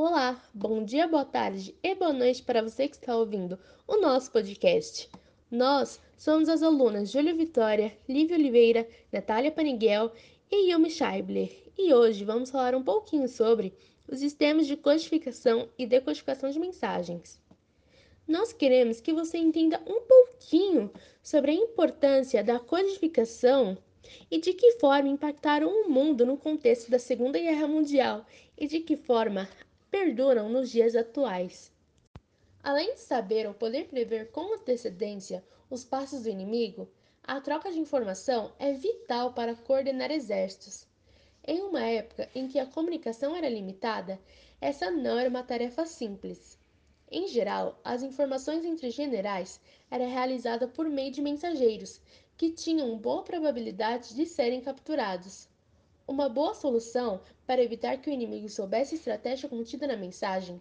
Olá, bom dia, boa tarde e boa noite para você que está ouvindo o nosso podcast. Nós somos as alunas Júlia Vitória, Lívia Oliveira, Natália Paniguel e Yumi Scheibler e hoje vamos falar um pouquinho sobre os sistemas de codificação e decodificação de mensagens. Nós queremos que você entenda um pouquinho sobre a importância da codificação e de que forma impactaram o mundo no contexto da Segunda Guerra Mundial e de que forma perduram nos dias atuais. Além de saber ou poder prever com antecedência os passos do inimigo, a troca de informação é vital para coordenar exércitos. Em uma época em que a comunicação era limitada, essa não era uma tarefa simples. Em geral, as informações entre generais era realizada por meio de mensageiros, que tinham boa probabilidade de serem capturados. Uma boa solução para evitar que o inimigo soubesse a estratégia contida na mensagem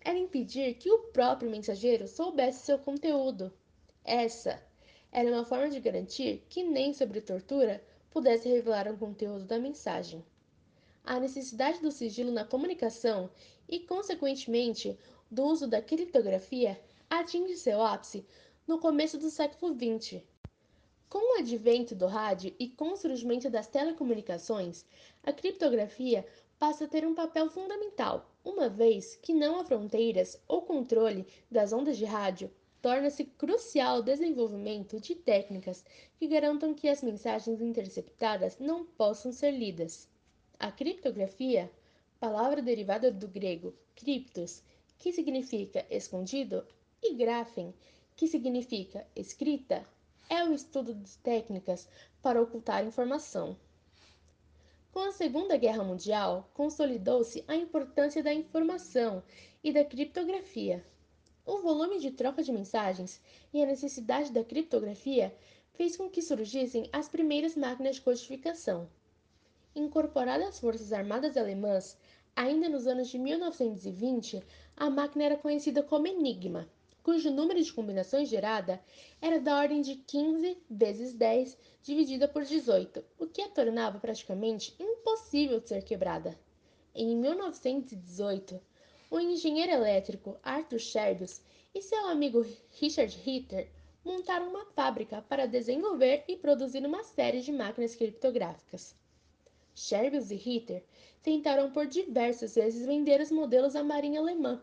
era impedir que o próprio mensageiro soubesse seu conteúdo. Essa era uma forma de garantir que nem sobre tortura pudesse revelar o conteúdo da mensagem. A necessidade do sigilo na comunicação e, consequentemente, do uso da criptografia atinge seu ápice no começo do século XX, com o advento do rádio e com o surgimento das telecomunicações, a criptografia passa a ter um papel fundamental, uma vez que não há fronteiras ou controle das ondas de rádio, torna-se crucial o desenvolvimento de técnicas que garantam que as mensagens interceptadas não possam ser lidas. A criptografia, palavra derivada do grego criptos, que significa escondido, e graphen, que significa escrita, é o estudo de técnicas para ocultar informação. Com a Segunda Guerra Mundial, consolidou-se a importância da informação e da criptografia. O volume de troca de mensagens e a necessidade da criptografia fez com que surgissem as primeiras máquinas de codificação. Incorporada às Forças Armadas Alemãs, ainda nos anos de 1920, a máquina era conhecida como Enigma cujo número de combinações gerada era da ordem de 15 vezes 10 dividida por 18, o que a tornava praticamente impossível de ser quebrada. Em 1918, o engenheiro elétrico Arthur Scherbius e seu amigo Richard Ritter montaram uma fábrica para desenvolver e produzir uma série de máquinas criptográficas. Scherbius e Ritter tentaram por diversas vezes vender os modelos à marinha alemã,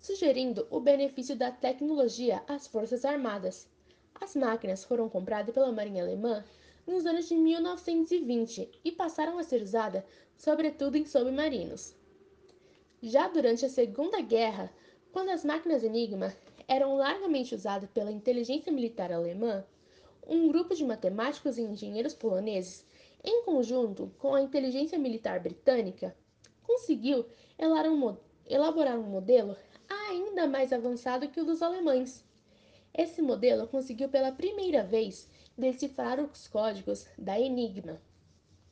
sugerindo o benefício da tecnologia às Forças Armadas. As máquinas foram compradas pela Marinha Alemã nos anos de 1920 e passaram a ser usadas sobretudo em submarinos. Já durante a Segunda Guerra, quando as máquinas Enigma eram largamente usadas pela inteligência militar alemã, um grupo de matemáticos e engenheiros poloneses, em conjunto com a inteligência militar britânica, conseguiu elaborar um modelo ainda mais avançado que o dos alemães. Esse modelo conseguiu pela primeira vez decifrar os códigos da Enigma.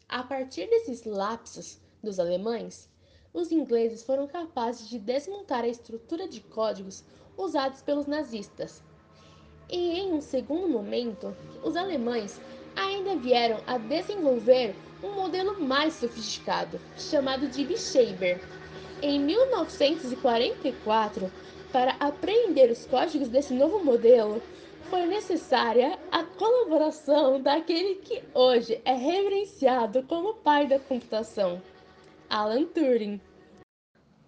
A partir desses lapsos dos alemães, os ingleses foram capazes de desmontar a estrutura de códigos usados pelos nazistas. E em um segundo momento, os alemães ainda vieram a desenvolver um modelo mais sofisticado, chamado de Bischeiber, em 1944, para apreender os códigos desse novo modelo, foi necessária a colaboração daquele que hoje é reverenciado como pai da computação, Alan Turing.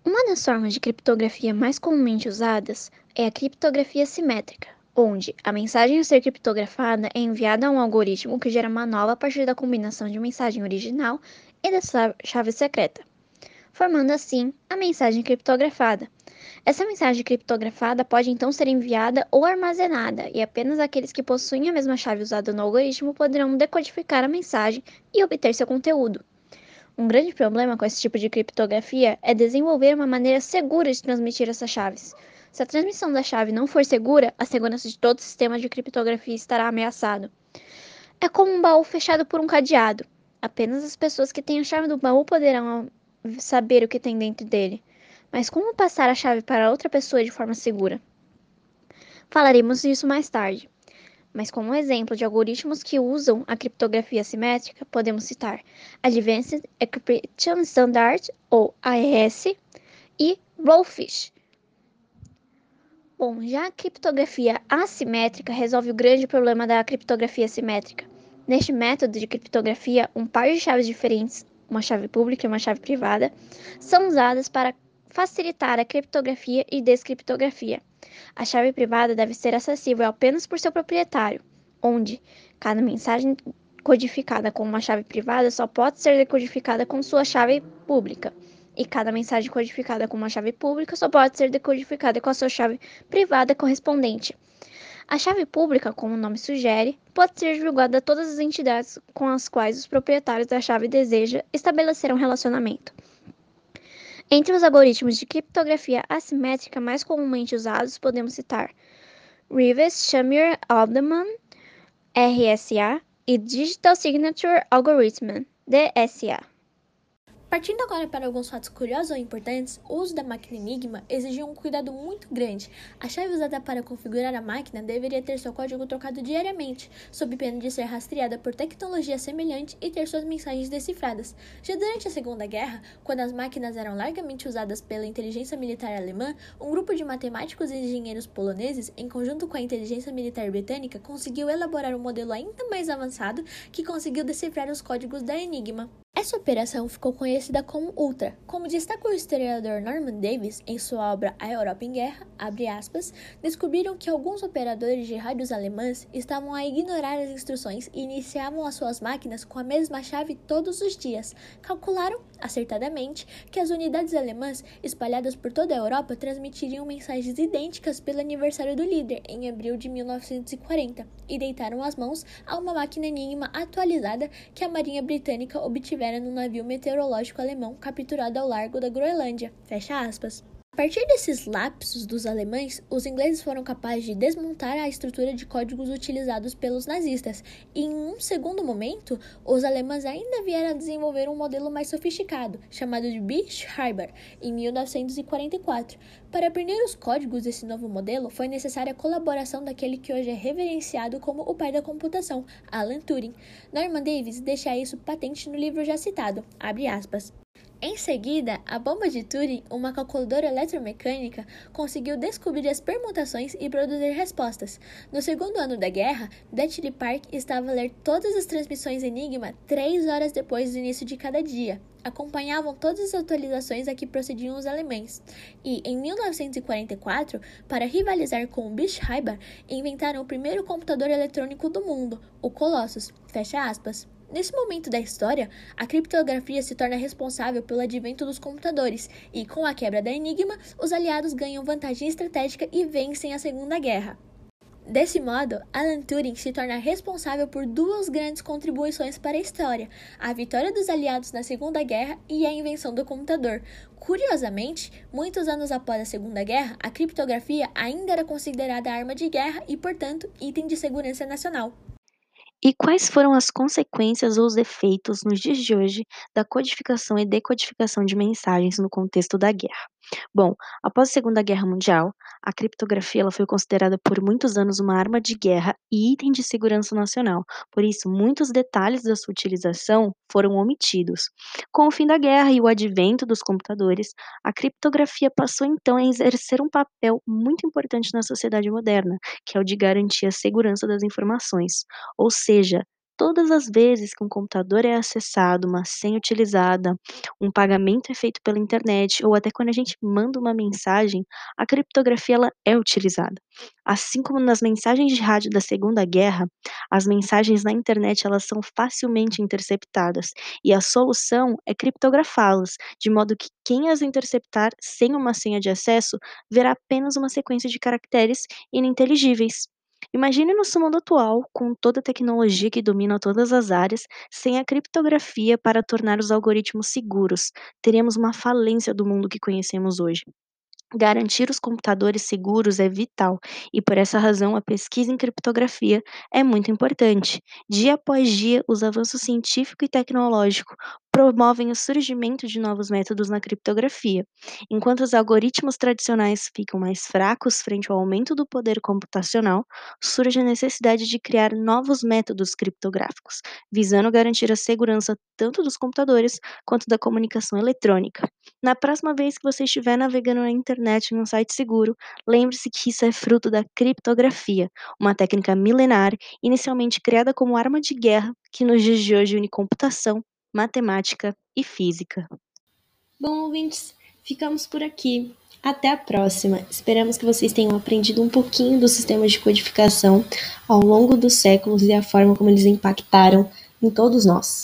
Uma das formas de criptografia mais comumente usadas é a criptografia simétrica, onde a mensagem a ser criptografada é enviada a um algoritmo que gera uma nova a partir da combinação de mensagem original e da chave secreta formando assim a mensagem criptografada. Essa mensagem criptografada pode então ser enviada ou armazenada, e apenas aqueles que possuem a mesma chave usada no algoritmo poderão decodificar a mensagem e obter seu conteúdo. Um grande problema com esse tipo de criptografia é desenvolver uma maneira segura de transmitir essas chaves. Se a transmissão da chave não for segura, a segurança de todo o sistema de criptografia estará ameaçado. É como um baú fechado por um cadeado. Apenas as pessoas que têm a chave do baú poderão saber o que tem dentro dele. Mas como passar a chave para outra pessoa de forma segura? Falaremos disso mais tarde. Mas como exemplo de algoritmos que usam a criptografia simétrica, podemos citar Advanced Encryption Standard, ou AES, e Rollfish. Bom, já a criptografia assimétrica resolve o grande problema da criptografia simétrica. Neste método de criptografia, um par de chaves diferentes, uma chave pública e uma chave privada, são usadas para facilitar a criptografia e descriptografia. A chave privada deve ser acessível apenas por seu proprietário, onde cada mensagem codificada com uma chave privada só pode ser decodificada com sua chave pública e cada mensagem codificada com uma chave pública só pode ser decodificada com a sua chave privada correspondente. A chave pública, como o nome sugere, pode ser divulgada a todas as entidades com as quais os proprietários da chave desejam estabelecer um relacionamento. Entre os algoritmos de criptografia assimétrica mais comumente usados, podemos citar Rives, Shamir, Alderman, RSA e Digital Signature Algorithm, DSA. Partindo agora para alguns fatos curiosos ou importantes, o uso da máquina Enigma exigiu um cuidado muito grande. A chave usada para configurar a máquina deveria ter seu código trocado diariamente, sob pena de ser rastreada por tecnologia semelhante e ter suas mensagens decifradas. Já durante a Segunda Guerra, quando as máquinas eram largamente usadas pela inteligência militar alemã, um grupo de matemáticos e engenheiros poloneses, em conjunto com a inteligência militar britânica, conseguiu elaborar um modelo ainda mais avançado que conseguiu decifrar os códigos da Enigma. Essa operação ficou conhecida como Ultra, como destaca o historiador Norman Davis em sua obra A Europa em Guerra, aspas, descobriram que alguns operadores de rádios alemãs estavam a ignorar as instruções e iniciavam as suas máquinas com a mesma chave todos os dias. Calcularam, acertadamente, que as unidades alemãs espalhadas por toda a Europa transmitiriam mensagens idênticas pelo aniversário do líder em abril de 1940 e deitaram as mãos a uma máquina Enigma atualizada que a Marinha Britânica obtivera no navio meteorológico alemão capturado ao largo da Groenlândia. Fecha aspas. A partir desses lapsos dos alemães, os ingleses foram capazes de desmontar a estrutura de códigos utilizados pelos nazistas, e em um segundo momento, os alemães ainda vieram a desenvolver um modelo mais sofisticado, chamado de Bischreiber, em 1944. Para aprender os códigos desse novo modelo, foi necessária a colaboração daquele que hoje é reverenciado como o pai da computação, Alan Turing. Norman Davis deixa isso patente no livro já citado, abre aspas. Em seguida, a bomba de Turing, uma calculadora eletromecânica, conseguiu descobrir as permutações e produzir respostas. No segundo ano da guerra, Bletchley Park estava a ler todas as transmissões Enigma três horas depois do início de cada dia. Acompanhavam todas as atualizações a que procediam os alemães. E, em 1944, para rivalizar com o Bischreiber, inventaram o primeiro computador eletrônico do mundo, o Colossus. Fecha aspas. Nesse momento da história, a criptografia se torna responsável pelo advento dos computadores, e com a quebra da Enigma, os aliados ganham vantagem estratégica e vencem a Segunda Guerra. Desse modo, Alan Turing se torna responsável por duas grandes contribuições para a história: a vitória dos aliados na Segunda Guerra e a invenção do computador. Curiosamente, muitos anos após a Segunda Guerra, a criptografia ainda era considerada arma de guerra e, portanto, item de segurança nacional. E quais foram as consequências ou os efeitos nos dias de hoje da codificação e decodificação de mensagens no contexto da guerra? Bom, após a Segunda Guerra Mundial, a criptografia ela foi considerada por muitos anos uma arma de guerra e item de segurança nacional. Por isso, muitos detalhes da sua utilização foram omitidos. Com o fim da guerra e o advento dos computadores, a criptografia passou então a exercer um papel muito importante na sociedade moderna, que é o de garantir a segurança das informações. Ou seja, todas as vezes que um computador é acessado, uma senha utilizada, um pagamento é feito pela internet ou até quando a gente manda uma mensagem, a criptografia ela é utilizada. Assim como nas mensagens de rádio da Segunda Guerra, as mensagens na internet elas são facilmente interceptadas e a solução é criptografá-las, de modo que quem as interceptar sem uma senha de acesso verá apenas uma sequência de caracteres ininteligíveis. Imagine nosso mundo atual, com toda a tecnologia que domina todas as áreas, sem a criptografia para tornar os algoritmos seguros. Teríamos uma falência do mundo que conhecemos hoje. Garantir os computadores seguros é vital e, por essa razão, a pesquisa em criptografia é muito importante. Dia após dia, os avanços científico e tecnológico promovem o surgimento de novos métodos na criptografia. Enquanto os algoritmos tradicionais ficam mais fracos frente ao aumento do poder computacional, surge a necessidade de criar novos métodos criptográficos, visando garantir a segurança tanto dos computadores quanto da comunicação eletrônica. Na próxima vez que você estiver navegando na internet em um site seguro, lembre-se que isso é fruto da criptografia, uma técnica milenar inicialmente criada como arma de guerra que nos dias de hoje une computação, matemática e física. Bom, ouvintes, ficamos por aqui. Até a próxima. Esperamos que vocês tenham aprendido um pouquinho dos sistemas de codificação ao longo dos séculos e a forma como eles impactaram em todos nós.